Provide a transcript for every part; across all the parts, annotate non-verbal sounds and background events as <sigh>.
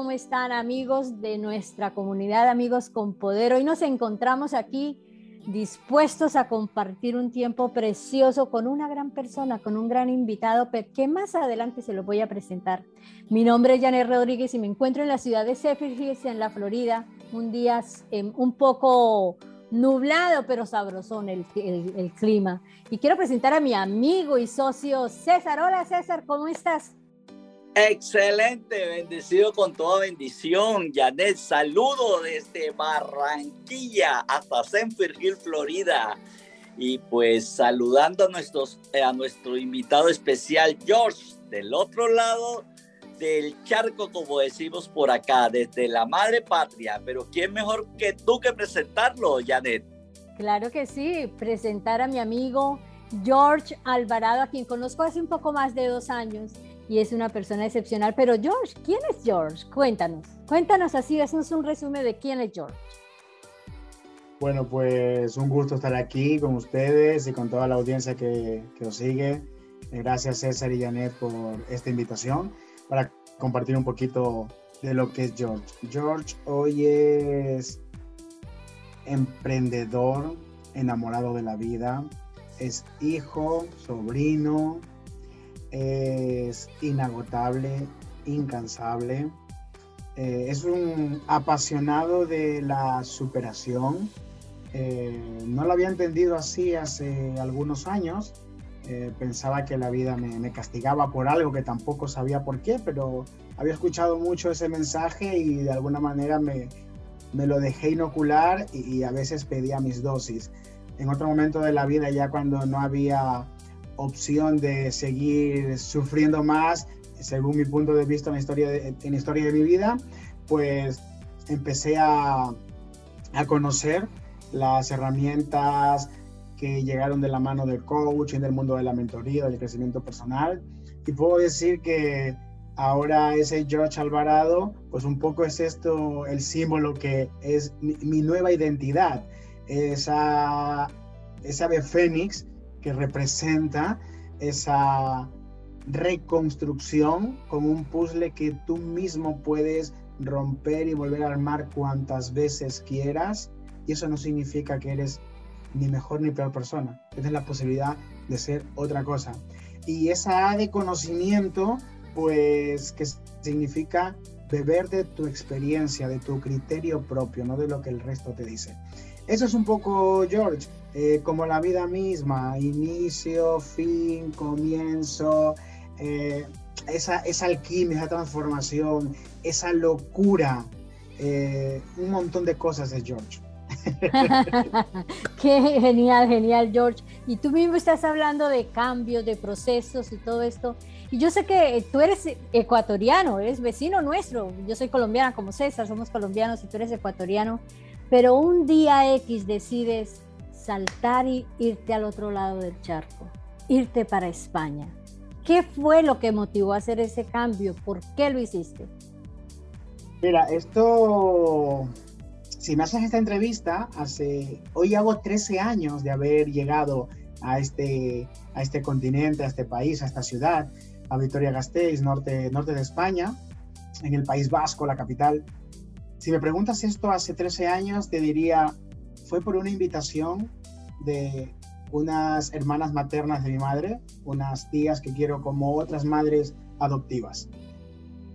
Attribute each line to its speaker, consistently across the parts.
Speaker 1: ¿cómo están amigos de nuestra comunidad, amigos con poder? Hoy nos encontramos aquí dispuestos a compartir un tiempo precioso con una gran persona, con un gran invitado, que más adelante se lo voy a presentar. Mi nombre es Janet Rodríguez y me encuentro en la ciudad de Hills, en la Florida, un día em, un poco nublado, pero sabrosón el, el clima. Y quiero presentar a mi amigo y socio César. Hola César, ¿cómo estás?
Speaker 2: Excelente, bendecido con toda bendición. Janet, saludo desde Barranquilla hasta Cenfer Hill, Florida. Y pues saludando a, nuestros, eh, a nuestro invitado especial, George, del otro lado del charco, como decimos por acá, desde la madre patria. Pero ¿quién mejor que tú que presentarlo, Janet?
Speaker 1: Claro que sí, presentar a mi amigo George Alvarado, a quien conozco hace un poco más de dos años y es una persona excepcional. Pero George, ¿quién es George? Cuéntanos, cuéntanos así, es un resumen de quién es George.
Speaker 3: Bueno, pues un gusto estar aquí con ustedes y con toda la audiencia que, que os sigue. Gracias César y Janet por esta invitación para compartir un poquito de lo que es George. George hoy es emprendedor, enamorado de la vida, es hijo, sobrino, es inagotable, incansable. Eh, es un apasionado de la superación. Eh, no lo había entendido así hace algunos años. Eh, pensaba que la vida me, castigaba por algo que tampoco sabía por qué, pero había escuchado mucho ese mensaje y de alguna manera me, lo dejé inocular y, y a veces pedía mis dosis. En otro momento de la vida, ya cuando no había opción de seguir sufriendo más, según mi punto de vista en la historia de, en historia de mi vida, pues empecé a, a conocer las herramientas que llegaron de la mano del coaching, del mundo de la mentoría, del crecimiento personal. Y puedo decir que ahora ese George Alvarado, pues un poco es esto el símbolo que es mi, nueva identidad, esa, esa ave fénix que representa esa reconstrucción como un puzzle que tú mismo puedes romper y volver a armar cuantas veces quieras. Y eso no significa que eres ni mejor ni peor persona. Tienes la posibilidad de ser otra cosa. Y esa A de conocimiento, pues que significa beber de tu experiencia, de tu criterio propio, no de lo que el resto te dice. Eso es un poco, George, eh, como la vida misma, inicio, fin, comienzo, eh, esa, esa, alquimia, esa transformación, esa locura, eh, un montón de cosas de George. <laughs>
Speaker 1: Qué genial, genial, George. Y tú mismo estás hablando de cambios, de procesos y todo esto. Y yo sé que tú eres ecuatoriano, eres vecino nuestro. Yo soy colombiana como César, somos colombianos y tú eres ecuatoriano. Pero un día X decides saltar y irte al otro lado del charco, irte para España. ¿Qué fue lo que motivó a hacer ese cambio? ¿Por qué lo hiciste?
Speaker 3: Mira, esto, si me haces esta entrevista, hace, hoy hago 13 años de haber llegado a este, a este continente, a este país, a esta ciudad, a Vitoria-Gasteiz, norte, norte de España, en el País Vasco, la capital. Si me preguntas esto hace 13 años, te diría, fue por una invitación de unas hermanas maternas de mi madre, unas tías que quiero como otras madres adoptivas.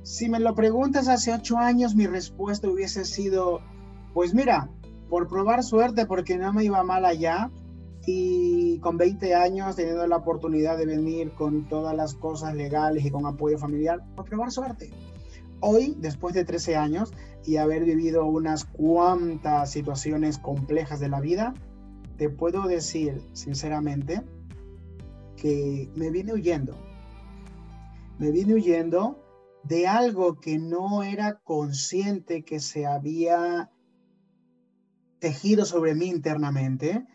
Speaker 3: Si me lo preguntas hace 8 años, mi respuesta hubiese sido, pues mira, por probar suerte, porque no me iba mal allá, y con 20 años teniendo la oportunidad de venir con todas las cosas legales y con apoyo familiar, por probar suerte hoy, después de 13 años y haber vivido unas cuantas situaciones complejas de la vida, te puedo decir sinceramente que me vine huyendo. Me vine huyendo de algo que no era consciente que se había tejido sobre mí internamente,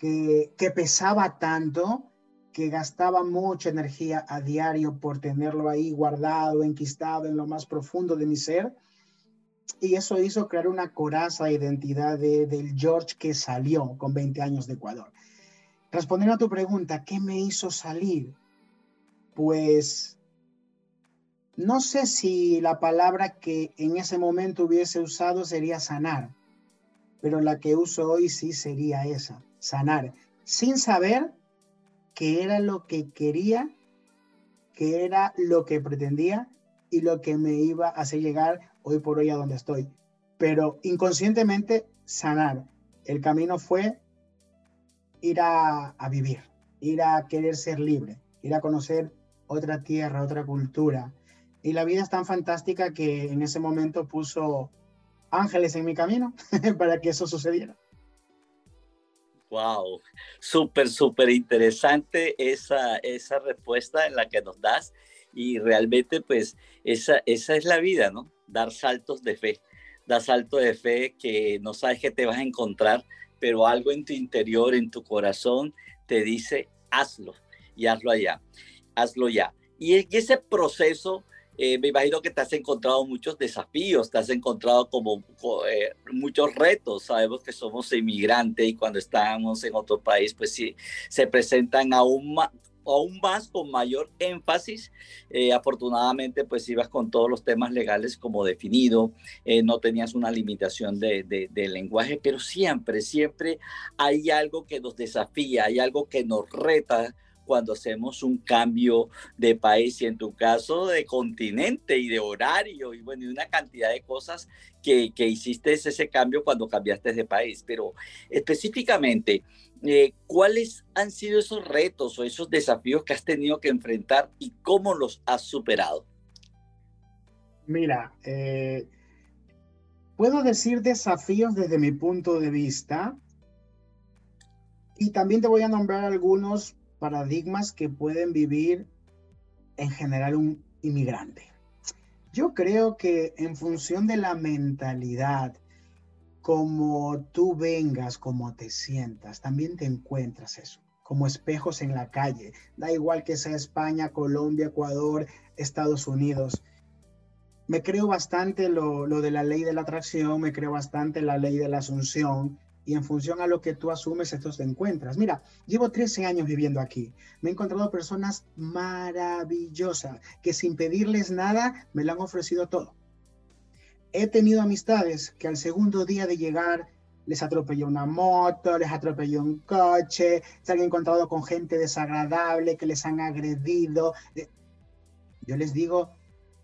Speaker 3: que, pesaba tanto que gastaba mucha energía a diario por tenerlo ahí guardado, enquistado en lo más profundo de mi ser. Y eso hizo crear una coraza de identidad de, del George que salió con 20 años de Ecuador. Respondiendo a tu pregunta, ¿qué me hizo salir? Pues no sé si la palabra que en ese momento hubiese usado sería sanar, pero la que uso hoy sí sería esa, sanar, sin saber qué era lo que quería, qué era lo que pretendía y lo que me iba a hacer llegar hoy por hoy a donde estoy. Pero inconscientemente sanar. El camino fue ir a, a vivir, ir a querer ser libre, ir a conocer otra tierra, otra cultura. Y la vida es tan fantástica que en ese momento puso ángeles en mi camino <laughs> para que eso sucediera.
Speaker 2: Wow, súper, súper interesante esa, esa respuesta en la que nos das y realmente pues esa, esa es la vida, ¿no? Dar saltos de fe, dar saltos de fe que no sabes que te vas a encontrar, pero algo en tu interior, en tu corazón, te dice, hazlo y hazlo allá, hazlo ya. Y ese proceso eh, me imagino que te has encontrado muchos desafíos, te has encontrado como eh, muchos retos. Sabemos que somos inmigrantes y cuando estamos en otro país, pues sí, se presentan aún más, aún más con mayor énfasis. Eh, afortunadamente, pues ibas con todos los temas legales como definido, no tenías una limitación de, de, lenguaje, pero siempre, siempre hay algo que nos desafía, hay algo que nos reta cuando hacemos un cambio de país y en tu caso de continente y de horario y bueno, y una cantidad de cosas que, que hiciste ese cambio cuando cambiaste de país. Pero específicamente, eh, ¿cuáles han sido esos retos o esos desafíos que has tenido que enfrentar y cómo los has superado?
Speaker 3: Mira, eh, puedo decir desafíos desde mi punto de vista y también te voy a nombrar algunos paradigmas que pueden vivir en general un inmigrante. Yo creo que en función de la mentalidad, como tú vengas, como te sientas, también te encuentras eso, como espejos en la calle. Da igual que sea España, Colombia, Ecuador, Estados Unidos. Me creo bastante lo, lo de la ley de la atracción, me creo bastante la ley de la asunción, y en función a lo que tú asumes, estos te encuentras. Mira, llevo 13 años viviendo aquí. Me he encontrado personas maravillosas que sin pedirles nada me lo han ofrecido todo. He tenido amistades que al segundo día de llegar les atropelló una moto, les atropelló un coche, se han encontrado con gente desagradable que les han agredido. Eh, yo les digo,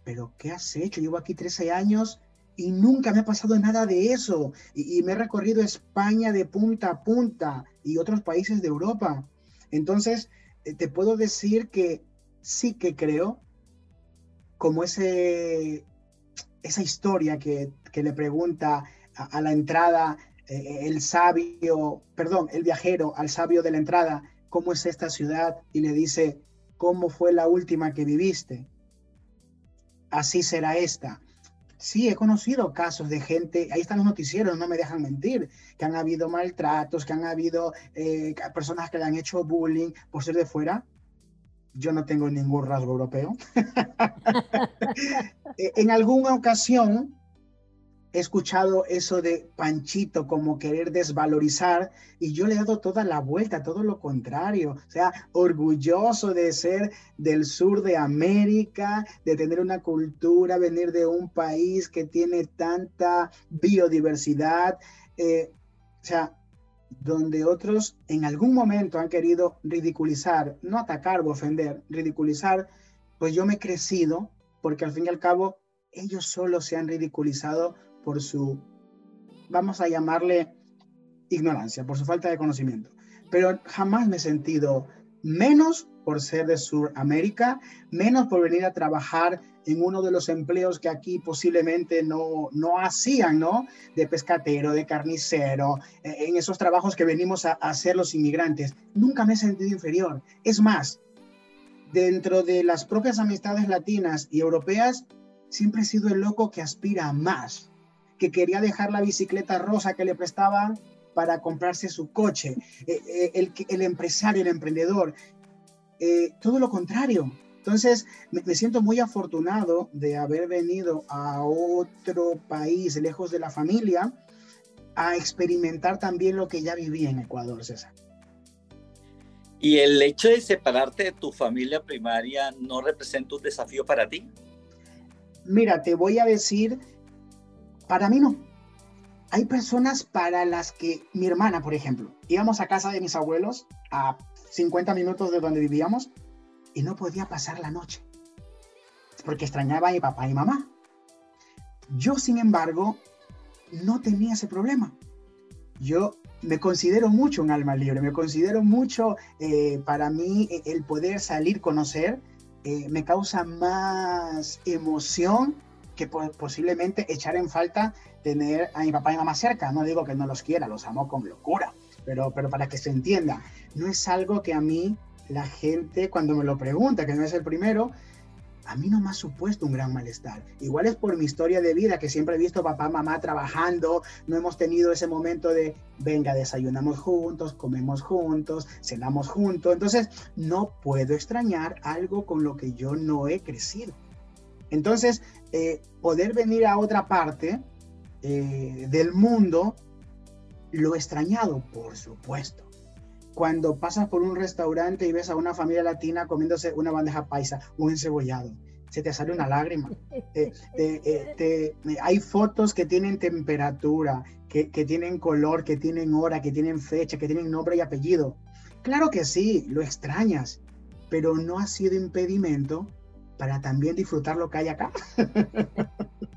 Speaker 3: pero ¿qué has hecho? Llevo aquí 13 años y nunca me ha pasado nada de eso. Y, me he recorrido España de punta a punta y otros países de Europa. Entonces, eh, te puedo decir que sí que creo, como ese, esa historia que, le pregunta a, la entrada eh, el sabio, perdón, el viajero al sabio de la entrada, ¿cómo es esta ciudad? Y le dice, ¿cómo fue la última que viviste? Así será esta. Sí, he conocido casos de gente, ahí están los noticieros, no me dejan mentir, que han habido maltratos, que han habido eh, personas que le han hecho bullying por ser de fuera. Yo no tengo ningún rasgo europeo. <laughs> Eh, en alguna ocasión he escuchado eso de Panchito como querer desvalorizar y yo le he dado toda la vuelta, todo lo contrario, o sea, orgulloso de ser del sur de América, de tener una cultura, venir de un país que tiene tanta biodiversidad, eh, o sea, donde otros en algún momento han querido ridiculizar, no atacar o ofender, ridiculizar, pues yo me he crecido porque al fin y al cabo ellos solo se han ridiculizado por su, vamos a llamarle ignorancia, por su falta de conocimiento. Pero jamás me he sentido menos por ser de Sudamérica, menos por venir a trabajar en uno de los empleos que aquí posiblemente no, no hacían, ¿no? De pescatero, de carnicero, eh, en esos trabajos que venimos a, a hacer los inmigrantes. Nunca me he sentido inferior. Es más, dentro de las propias amistades latinas y europeas, siempre he sido el loco que aspira a más que quería dejar la bicicleta rosa que le prestaban para comprarse su coche, eh, eh, el, el, empresario, el emprendedor, eh, todo lo contrario. Entonces, me, siento muy afortunado de haber venido a otro país, lejos de la familia, a experimentar también lo que ya viví en Ecuador, César.
Speaker 2: ¿Y el hecho de separarte de tu familia primaria no representa un desafío para ti?
Speaker 3: Mira, te voy a decir, para mí no. Hay personas para las que, mi hermana, por ejemplo, íbamos a casa de mis abuelos a 50 minutos de donde vivíamos y no podía pasar la noche porque extrañaba a mi papá y mamá. Yo, sin embargo, no tenía ese problema. Yo me considero mucho un alma libre, me considero mucho, eh, para mí, e, el poder salir, conocer, eh, me causa más emoción que posiblemente echar en falta tener a mi papá y mamá cerca. No digo que no los quiera, los amo con locura, pero, pero para que se entienda, no es algo que a mí la gente cuando me lo pregunta, que no es el primero, a mí no me ha supuesto un gran malestar. Igual es por mi historia de vida, que siempre he visto papá, mamá trabajando, no hemos tenido ese momento de, venga, desayunamos juntos, comemos juntos, cenamos juntos. Entonces, no puedo extrañar algo con lo que yo no he crecido. Entonces, eh, poder venir a otra parte eh, del mundo, lo extrañado, por supuesto cuando pasas por un restaurante y ves a una familia latina comiéndose una bandeja paisa, un encebollado, se te sale una lágrima. Eh, hay fotos que tienen temperatura, que, tienen color, que tienen hora, que tienen fecha, que tienen nombre y apellido. Claro que sí, lo extrañas, pero no ha sido impedimento para también disfrutar lo que hay acá. <laughs>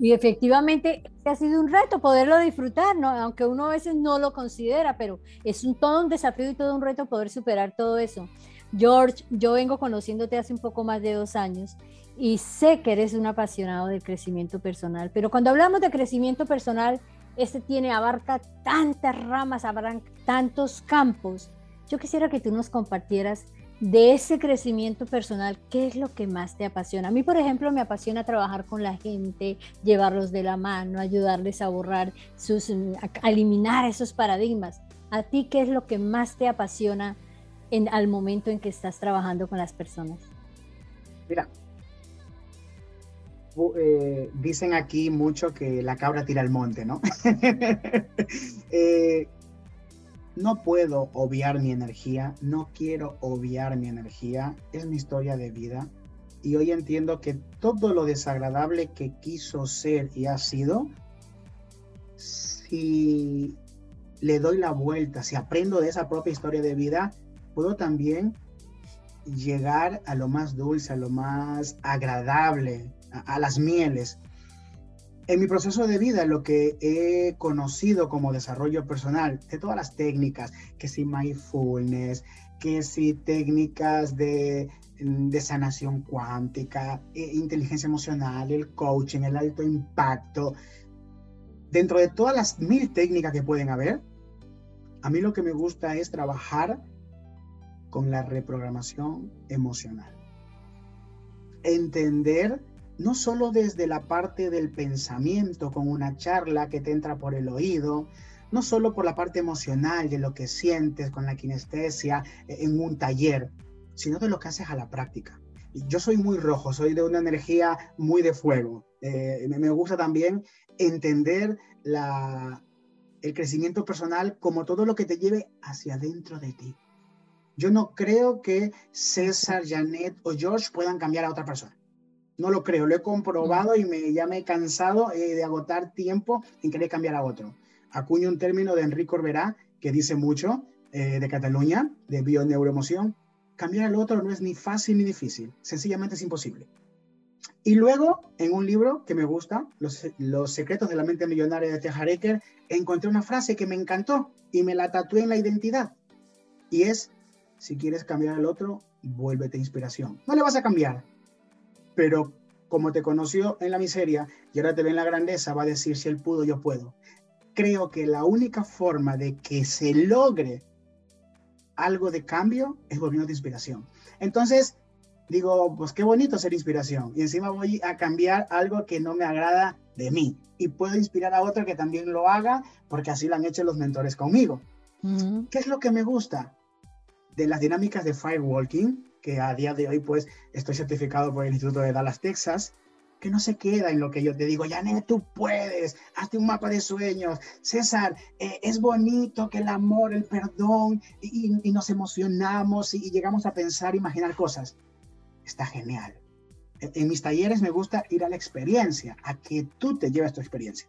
Speaker 1: Y efectivamente ha sido un reto poderlo disfrutar, ¿no? aunque uno a veces no lo considera, pero es un, todo un desafío y todo un reto poder superar todo eso. George, yo vengo conociéndote hace un poco más de dos años y sé que eres un apasionado del crecimiento personal, pero cuando hablamos de crecimiento personal, este tiene, abarca tantas ramas, abarca tantos campos. Yo quisiera que tú nos compartieras de ese crecimiento personal, ¿qué es lo que más te apasiona? A mí, por ejemplo, me apasiona trabajar con la gente, llevarlos de la mano, ayudarles a borrar sus, a eliminar esos paradigmas. ¿A ti qué es lo que más te apasiona en, al momento en que estás trabajando con las personas?
Speaker 3: Mira, eh, dicen aquí mucho que la cabra tira al monte, ¿no? <laughs> eh, no puedo obviar mi energía, no quiero obviar mi energía, es mi historia de vida. Y hoy entiendo que todo lo desagradable que quiso ser y ha sido, si le doy la vuelta, si aprendo de esa propia historia de vida, puedo también llegar a lo más dulce, a lo más agradable, a, las mieles en mi proceso de vida, lo que he conocido como desarrollo personal, de todas las técnicas, que si mindfulness, que si técnicas de, de sanación cuántica, e inteligencia emocional, el coaching, el alto impacto, dentro de todas las mil técnicas que pueden haber, a mí lo que me gusta es trabajar con la reprogramación emocional. Entender no solo desde la parte del pensamiento, con una charla que te entra por el oído, no solo por la parte emocional de lo que sientes con la kinestesia eh, en un taller, sino de lo que haces a la práctica. Yo soy muy rojo, soy de una energía muy de fuego. Eh, me gusta también entender la, el crecimiento personal como todo lo que te lleve hacia adentro de ti. Yo no creo que César, Janet o George puedan cambiar a otra persona. No lo creo, lo he comprobado y me, ya me he cansado eh, de agotar tiempo en querer cambiar a otro. Acuño un término de Enrique Orberá que dice mucho eh, de Cataluña, de bioneuroemoción. Cambiar al otro no es ni fácil ni difícil, sencillamente es imposible. Y luego, en un libro que me gusta, Los, Los secretos de la mente millonaria de Tejareker, encontré una frase que me encantó y me la tatué en la identidad. Y es, si quieres cambiar al otro, vuélvete inspiración. No le vas a cambiar, pero como te conoció en la miseria y ahora te ve en la grandeza, va a decir, si él pudo, yo puedo. Creo que la única forma de que se logre algo de cambio es volviendo de inspiración. Entonces, digo, pues qué bonito ser inspiración. Y encima voy a cambiar algo que no me agrada de mí. Y puedo inspirar a otro que también lo haga, porque así lo han hecho los mentores conmigo. ¿Qué es lo que me gusta? De las dinámicas de firewalking, que a día de hoy pues estoy certificado por el Instituto de Dallas, Texas, que no se queda en lo que yo te digo, Janet, tú puedes, hazte un mapa de sueños, César, eh, es bonito que el amor, el perdón, y, nos emocionamos y, llegamos a pensar, imaginar cosas. Está genial. En mis talleres me gusta ir a la experiencia, a que tú te lleves tu experiencia.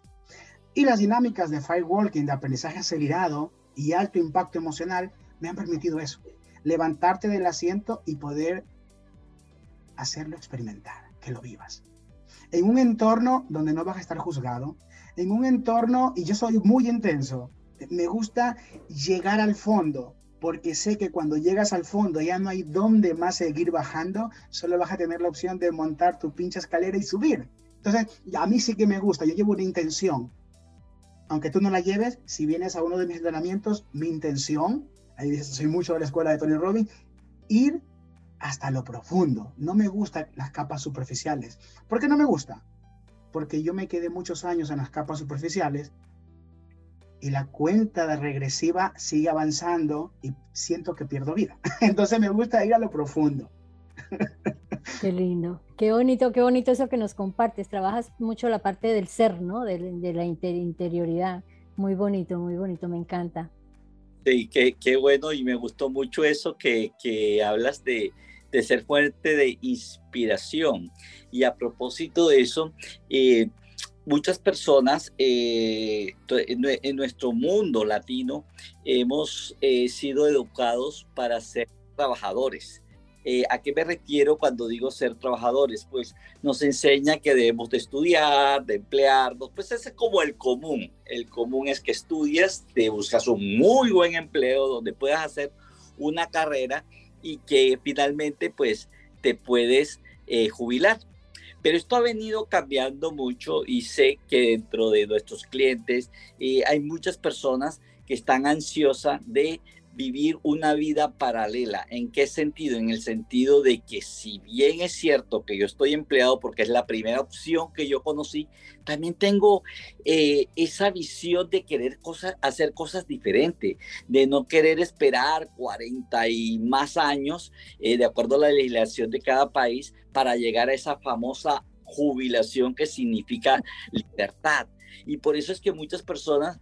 Speaker 3: Y las dinámicas de firewalking, de aprendizaje acelerado y alto impacto emocional, me han permitido eso. Levantarte del asiento y poder hacerlo experimentar, que lo vivas. En un entorno donde no vas a estar juzgado, en un entorno, y yo soy muy intenso, me gusta llegar al fondo, porque sé que cuando llegas al fondo ya no hay dónde más seguir bajando, solo vas a tener la opción de montar tu pinche escalera y subir. Entonces, a mí sí que me gusta, yo llevo una intención. Aunque tú no la lleves, si vienes a uno de mis entrenamientos, mi intención, ahí dices, soy mucho de la escuela de Tony Robbins, ir hasta lo profundo. No me gustan las capas superficiales. ¿Por qué no me gusta? Porque yo me quedé muchos años en las capas superficiales y la cuenta de regresiva sigue avanzando y siento que pierdo vida. <laughs> Entonces me gusta ir a lo profundo.
Speaker 1: Qué lindo, qué bonito, qué bonito eso que nos compartes. Trabajas mucho la parte del ser, ¿no? De, la interioridad. Muy bonito, muy bonito, me encanta.
Speaker 2: Sí, qué, bueno y me gustó mucho eso que, hablas de, ser fuerte de inspiración. Y a propósito de eso, eh, muchas personas eh, en nuestro mundo latino hemos eh, sido educados para ser trabajadores. Eh, ¿A qué me refiero cuando digo ser trabajadores? Pues nos enseña que debemos de estudiar, de emplearnos, pues ese es como el común. El común es que estudias, te buscas un muy buen empleo donde puedas hacer una carrera y que finalmente pues te puedes jubilar. Pero esto ha venido cambiando mucho y sé que dentro de nuestros clientes eh, hay muchas personas que están ansiosas de vivir una vida paralela. ¿En qué sentido? En el sentido de que si bien es cierto que yo estoy empleado porque es la primera opción que yo conocí, también tengo eh, esa visión de querer hacer cosas diferentes, de no querer esperar 40 y más años, eh, de acuerdo a la legislación de cada país, para llegar a esa famosa jubilación que significa libertad. Y por eso es que muchas personas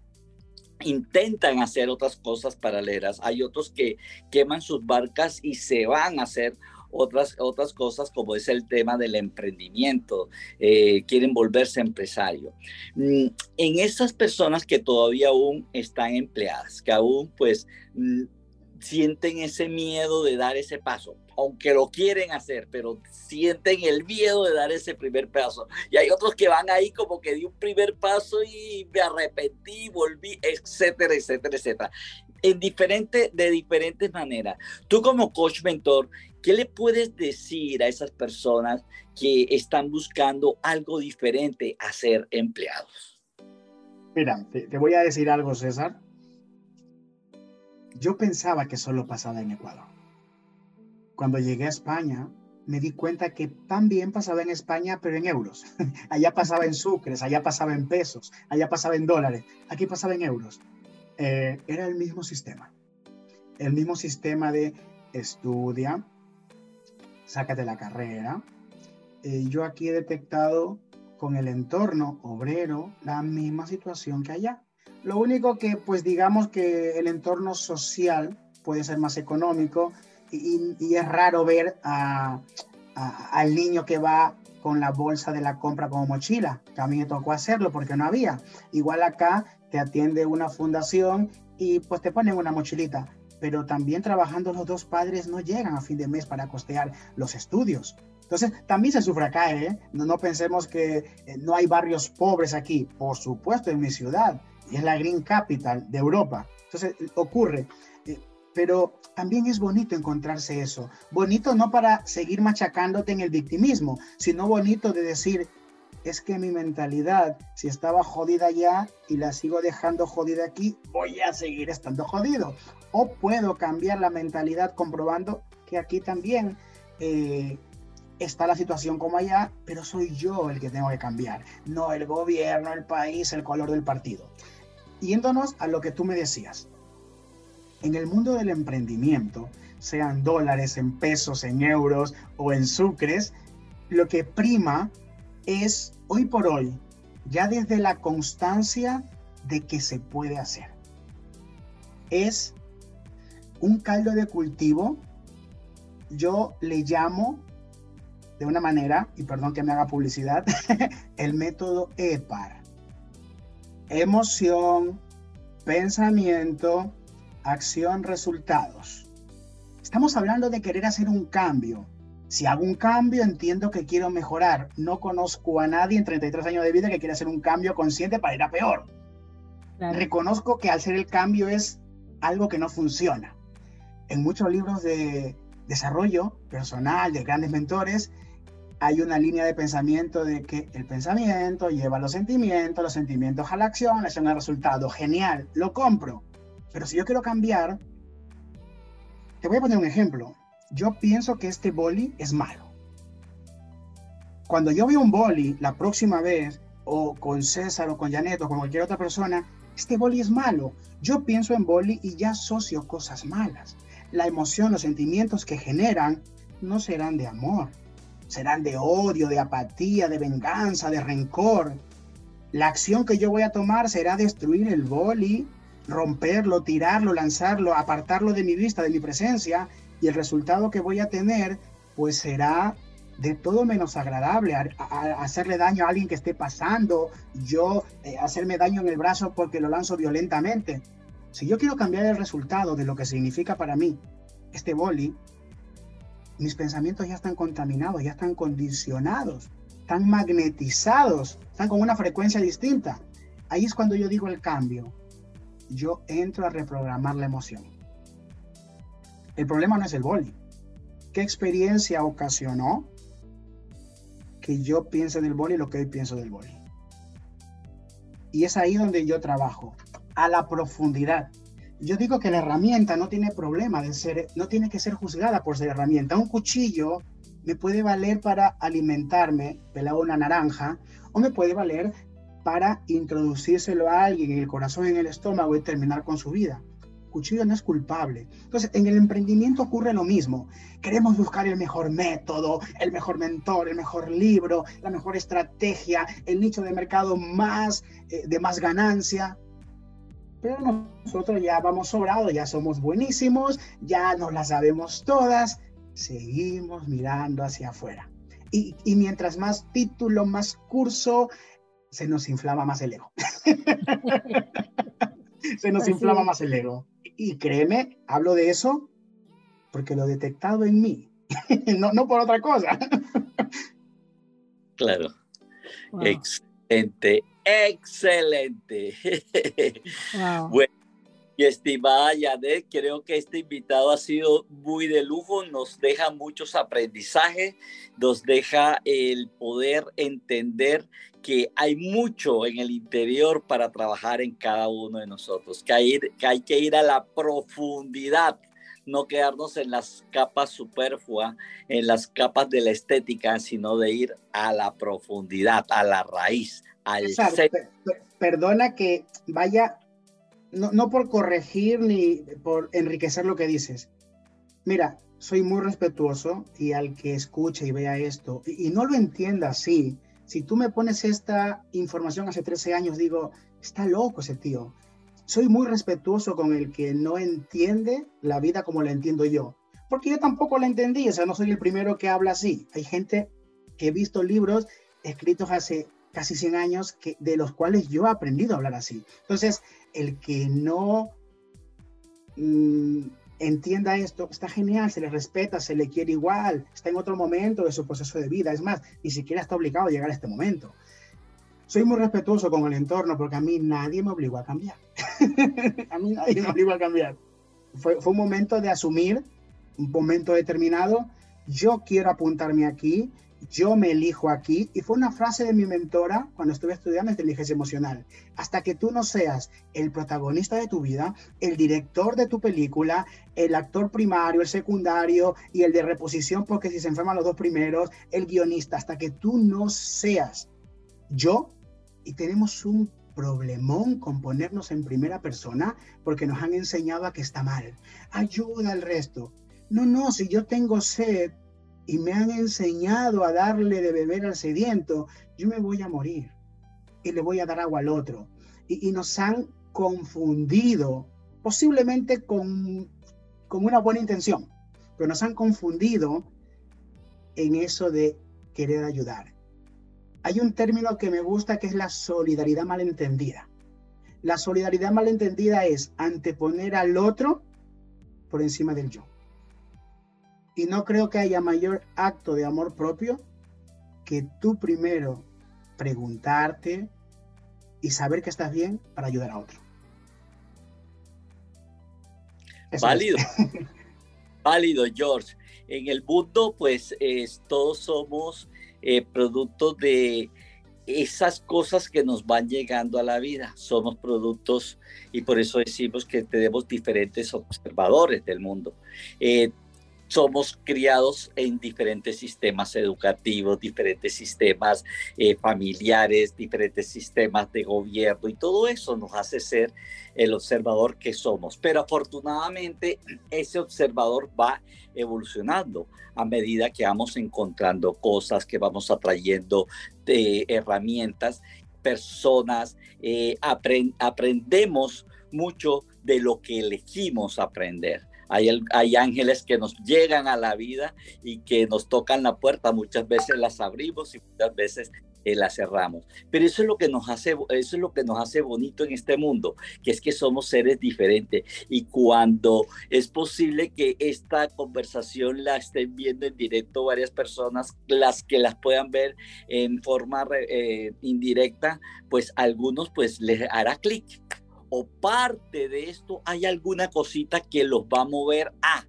Speaker 2: intentan hacer otras cosas paralelas. Hay otros que queman sus barcas y se van a hacer otras, otras cosas como es el tema del emprendimiento, eh, quieren volverse empresario. Mm, en esas personas que todavía aún están empleadas, que aún pues mm, sienten ese miedo de dar ese paso, aunque lo quieren hacer, pero sienten el miedo de dar ese primer paso. Y hay otros que van ahí como que di un primer paso y me arrepentí, volví, etcétera, etcétera, etcétera. En diferente, de diferentes maneras. Tú como coach mentor, ¿qué le puedes decir a esas personas que están buscando algo diferente a ser empleados?
Speaker 3: Mira, te voy a decir algo, César yo pensaba que solo pasaba en Ecuador. Cuando llegué a España, me di cuenta que también pasaba en España, pero en euros. <laughs> allá pasaba en sucres, allá pasaba en pesos, allá pasaba en dólares, aquí pasaba en euros. Eh, era el mismo sistema. El mismo sistema de estudia, sácate la carrera. Yo aquí he detectado con el entorno obrero la misma situación que allá. Lo único que, pues digamos que el entorno social puede ser más económico y, es raro ver al niño que va con la bolsa de la compra como mochila. Que a mí me tocó hacerlo porque no había. Igual acá te atiende una fundación y pues te ponen una mochilita. Pero también trabajando los dos padres no llegan a fin de mes para costear los estudios. Entonces, también se sufre acá, ¿eh? No, no pensemos que eh, no hay barrios pobres aquí. Por supuesto, en mi ciudad es la Green Capital de Europa. Entonces ocurre, eh, pero también es bonito encontrarse eso. Bonito no para seguir machacándote en el victimismo, sino bonito de decir, es que mi mentalidad, si estaba jodida ya y la sigo dejando jodida aquí, voy a seguir estando jodido. O puedo cambiar la mentalidad comprobando que aquí también eh, está la situación como allá, pero soy yo el que tengo que cambiar, no el gobierno, el país, el color del partido yéndonos a lo que tú me decías. En el mundo del emprendimiento, sean dólares, en pesos, en euros o en sucres, lo que prima es hoy por hoy, ya desde la constancia de que se puede hacer. Es un caldo de cultivo, yo le llamo de una manera, y perdón que me haga publicidad, <laughs> el método EPAR. Emoción, pensamiento, acción, resultados. Estamos hablando de querer hacer un cambio. Si hago un cambio, entiendo que quiero mejorar. No conozco a nadie en 33 años de vida que quiera hacer un cambio consciente para ir a peor. Reconozco que hacer el cambio es algo que no funciona. En muchos libros de desarrollo personal, de grandes mentores, hay una línea de pensamiento de que el pensamiento lleva los sentimientos, los sentimientos a la acción, la acción al resultado. Genial, lo compro. Pero si yo quiero cambiar, te voy a poner un ejemplo. Yo pienso que este boli es malo. Cuando yo veo un boli la próxima vez, o con César o con Janet o con cualquier otra persona, este boli es malo. Yo pienso en boli y ya asocio cosas malas. La emoción, los sentimientos que generan no serán de amor, serán de odio, de apatía, de venganza, de rencor. La acción que yo voy a tomar será destruir el boli, romperlo, tirarlo, lanzarlo, apartarlo de mi vista, de mi presencia, y el resultado que voy a tener pues será de todo menos agradable, hacerle daño a alguien que esté pasando, yo eh, hacerme daño en el brazo porque lo lanzo violentamente. Si yo quiero cambiar el resultado de lo que significa para mí este boli, mis pensamientos ya están contaminados, ya están condicionados, están magnetizados, están con una frecuencia distinta. Ahí es cuando yo digo el cambio. Yo entro a reprogramar la emoción. El problema no es el boli. ¿Qué experiencia ocasionó que yo piense del boli lo que hoy pienso del boli? Y es ahí donde yo trabajo, a la profundidad. Yo digo que la herramienta no tiene problema de ser, no tiene que ser juzgada por ser herramienta. Un cuchillo me puede valer para alimentarme, pelar una naranja, o me puede valer para introducírselo a alguien en el corazón, en el estómago y terminar con su vida. Cuchillo no es culpable. Entonces, en el emprendimiento ocurre lo mismo. Queremos buscar el mejor método, el mejor mentor, el mejor libro, la mejor estrategia, el nicho de mercado más eh, de más ganancia pero nosotros ya vamos sobrados, ya somos buenísimos, ya nos las sabemos todas, seguimos mirando hacia afuera. Y, y mientras más título, más curso, se nos inflama más el ego. <laughs> se nos inflama más el ego. Y créeme, hablo de eso porque lo he detectado en mí, <laughs> no, no por otra cosa.
Speaker 2: claro. Excelente. Excelente. <laughs> Bueno, mi estimada Yanet, creo que este invitado ha sido muy de lujo, nos deja muchos aprendizajes, nos deja el poder entender que hay mucho en el interior para trabajar en cada uno de nosotros, que hay, que, hay que ir a la profundidad no quedarnos en las capas superfluas, en las capas de la estética, sino de ir a la profundidad, a la raíz,
Speaker 3: Perdona que vaya, no, por corregir ni por enriquecer lo que dices. Mira, soy muy respetuoso y al que escuche y vea esto y, no lo entienda así, si tú me pones esta información hace 13 años, digo, está loco ese tío. Soy muy respetuoso con el que no entiende la vida como la entiendo yo, porque yo tampoco la entendí, o sea, no soy el primero que habla así. Hay gente que he visto libros escritos hace casi 100 años que, de los cuales yo he aprendido a hablar así. Entonces, el que no mm, entienda esto, está genial, se le respeta, se le quiere igual, está en otro momento de su proceso de vida. Es más, ni siquiera está obligado a llegar a este momento. Soy muy respetuoso con el entorno porque a mí nadie me obligó a cambiar. <laughs> a mí nadie me obligó a cambiar. Fue, fue un momento de asumir, un momento determinado, yo quiero apuntarme aquí, yo me elijo aquí, y fue una frase de mi mentora cuando estuve estudiando inteligencia emocional, hasta que tú no seas el protagonista de tu vida, el director de tu película, el actor primario, el secundario y el de reposición, porque si se enferman los dos primeros, el guionista, hasta que tú no seas yo, y tenemos un problemón con ponernos en primera persona porque nos han enseñado a que está mal. Ayuda al resto. No, no, si yo tengo sed, y me han enseñado a darle de beber al sediento, yo me voy a morir y le voy a dar agua al otro. Y, nos han confundido, posiblemente con, con una buena intención, pero nos han confundido en eso de querer ayudar. Hay un término que me gusta que es la solidaridad malentendida. La solidaridad malentendida es anteponer al otro por encima del yo. Y no creo que haya mayor acto de amor propio que tú primero preguntarte y saber que estás bien para ayudar a otro.
Speaker 2: Válido. <laughs> Válido, George. En el mundo, pues todos somos eh, productos de esas cosas que nos van llegando a la vida. Somos productos y por eso decimos que tenemos diferentes observadores del mundo. Eh, somos criados en diferentes sistemas educativos, diferentes sistemas eh, familiares, diferentes sistemas de gobierno y todo eso nos hace ser el observador que somos. Pero afortunadamente ese observador va evolucionando a medida que vamos encontrando cosas, que vamos atrayendo de herramientas, personas, eh, aprendemos mucho de lo que elegimos aprender. Hay, ángeles que nos llegan a la vida y que nos tocan la puerta. Muchas veces las abrimos y muchas veces eh, cerramos. Pero eso es lo que nos hace, eso es lo que nos hace bonito en este mundo, que es que somos seres diferentes. Y cuando es posible que esta conversación la estén viendo en directo varias personas, las que las puedan ver en forma eh, indirecta, pues algunos pues les hará clic o parte de esto hay alguna cosita que los va a mover a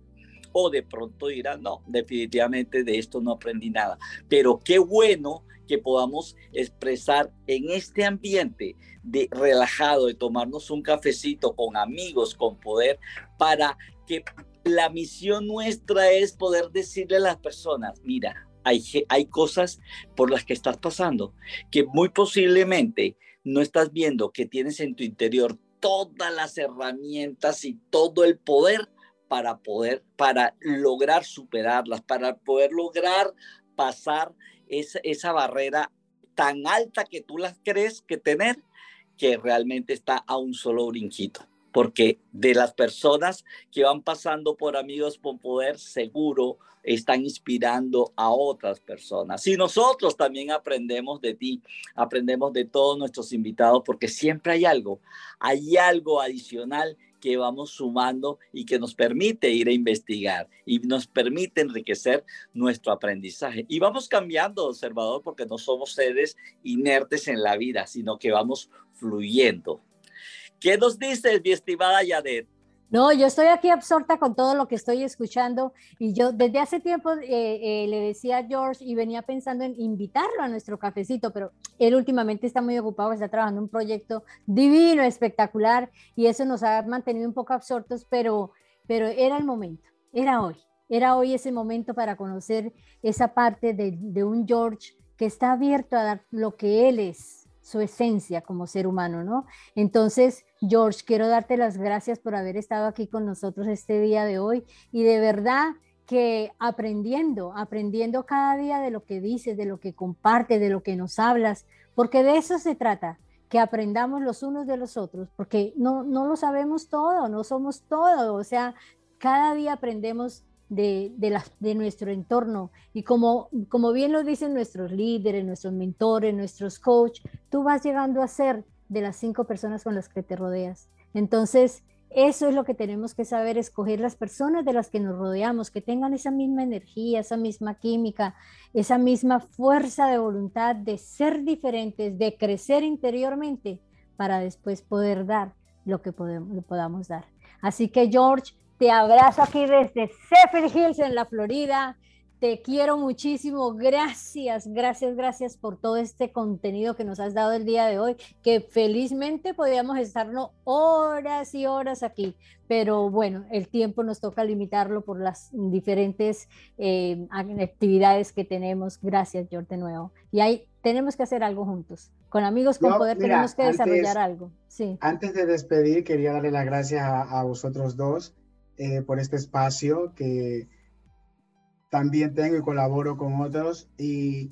Speaker 2: o de pronto dirán, no, definitivamente de esto no aprendí nada. Pero qué bueno que podamos expresar en este ambiente de relajado, de tomarnos un cafecito con amigos, con poder, para que la misión nuestra es poder decirle a las personas, mira, hay, hay cosas por las que estás pasando que muy posiblemente no estás viendo que tienes en tu interior todas las herramientas y todo el poder para poder, para lograr superarlas, para poder lograr pasar esa, esa barrera tan alta que tú las crees que tener, que realmente está a un solo brinquito. Porque de las personas que van pasando por amigos con poder, seguro están inspirando a otras personas. Y nosotros también aprendemos de ti, aprendemos de todos nuestros invitados, porque siempre hay algo, hay algo adicional que vamos sumando y que nos permite ir a investigar y nos permite enriquecer nuestro aprendizaje. Y vamos cambiando, observador, porque no somos seres inertes en la vida, sino que vamos fluyendo. ¿Qué nos dices, mi estimada Yadet?
Speaker 1: No, yo estoy aquí absorta con todo lo que estoy escuchando y yo desde hace tiempo eh, eh, le decía a George y venía pensando en invitarlo a nuestro cafecito, pero él últimamente está muy ocupado, está trabajando un proyecto divino, espectacular y eso nos ha mantenido un poco absortos, pero, pero era el momento, era hoy, era hoy ese momento para conocer esa parte de, de un George que está abierto a dar lo que él es, su esencia como ser humano, ¿no? Entonces, George, quiero darte las gracias por haber estado aquí con nosotros este día de hoy y de verdad que aprendiendo, aprendiendo cada día de lo que dices, de lo que compartes, de lo que nos hablas, porque de eso se trata, que aprendamos los unos de los otros, porque no, no lo sabemos todo, no somos todo, o sea, cada día aprendemos de, de, nuestro entorno. Y como, como bien lo dicen nuestros líderes, nuestros mentores, nuestros coaches, tú vas llegando a ser de las cinco personas con las que te rodeas. Entonces, eso es lo que tenemos que saber, escoger las personas de las que nos rodeamos, que tengan esa misma energía, esa misma química, esa misma fuerza de voluntad de ser diferentes, de crecer interiormente para después poder dar lo que podemos, podamos dar. Así que George, te abrazo aquí desde Zephyr Hills en la Florida. Te quiero muchísimo. Gracias, gracias, gracias por todo este contenido que nos has dado el día de hoy, que felizmente podíamos estarnos horas y horas aquí, pero bueno, el tiempo nos toca limitarlo por las diferentes eh, actividades que tenemos. Gracias, George, de nuevo. Y ahí tenemos que hacer algo juntos. Con amigos con poder tenemos que desarrollar algo. Sí.
Speaker 3: Antes de despedir, quería darle las gracias a vosotros dos eh, por este espacio que también tengo y colaboro con otros y,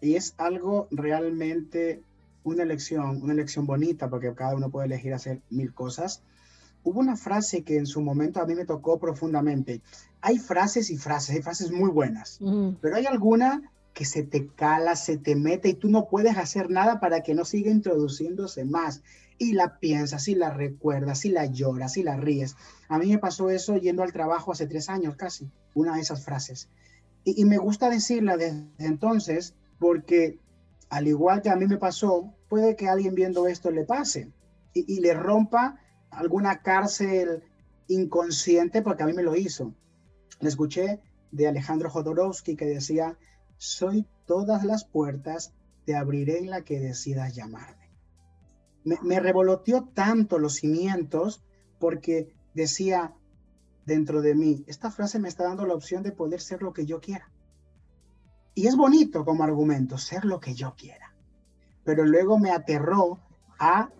Speaker 3: y, es algo realmente una elección, una elección bonita porque cada uno puede elegir hacer mil cosas. Hubo una frase que en su momento a mí me tocó profundamente. Hay frases y frases, hay frases muy buenas, pero hay alguna que se te cala, se te mete y tú no puedes hacer nada para que no siga introduciéndose más. Y la piensas, y la recuerdas, y la lloras, y la ríes. A mí me pasó eso yendo al trabajo hace tres años casi, una de esas frases. Y, me gusta decirla desde entonces porque al igual que a mí me pasó, puede que alguien viendo esto le pase y, le rompa alguna cárcel inconsciente porque a mí me lo hizo. Le escuché de Alejandro Jodorowsky que decía, soy todas las puertas, te abriré en la que decidas llamarme. Me, revoloteó tanto los cimientos porque decía dentro de mí, esta frase me está dando la opción de poder ser lo que yo quiera. Y es bonito como argumento, ser lo que yo quiera. Pero luego me aterró a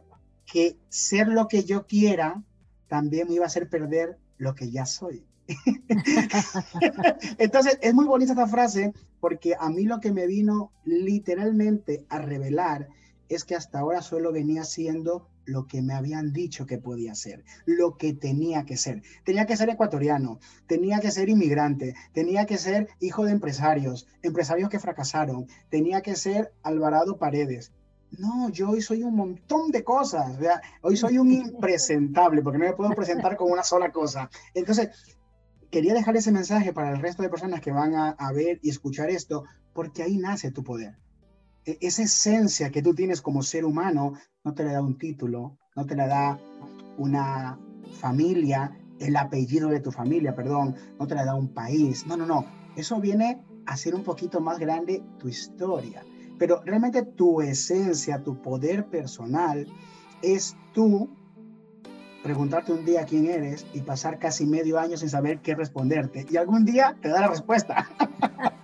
Speaker 3: que ser lo que yo quiera también me iba a hacer perder lo que ya soy. <laughs> Entonces, es muy bonita esta frase porque a mí lo que me vino literalmente a revelar es que hasta ahora solo venía siendo lo que me habían dicho que podía ser, lo que tenía que ser. Tenía que ser ecuatoriano, tenía que ser inmigrante, tenía que ser hijo de empresarios, empresarios que fracasaron, tenía que ser Alvarado Paredes. No, yo hoy soy un montón de cosas, hoy soy un <laughs> impresentable porque no me puedo presentar con una sola cosa. Entonces, quería dejar ese mensaje para el resto de personas que van a, ver y escuchar esto, porque ahí nace tu poder. E, esa esencia que tú tienes como ser humano no te la da un título, no te la da una familia, el apellido de tu familia, perdón, no te la da un país. No, no, no. Eso viene a ser un poquito más grande tu historia. Pero realmente tu esencia, tu poder personal, es tú preguntarte un día quién eres y pasar casi medio año sin saber qué responderte. Y algún día te da la respuesta. <laughs>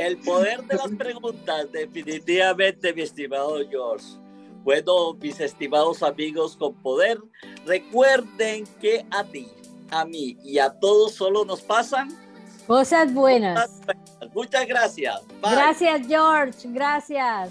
Speaker 2: El poder de las preguntas, definitivamente, mi estimado George. Bueno, mis estimados amigos con poder, recuerden que a ti, a mí y a todos solo nos pasan
Speaker 1: cosas buenas.
Speaker 2: Muchas gracias.
Speaker 1: Gracias, George. Gracias.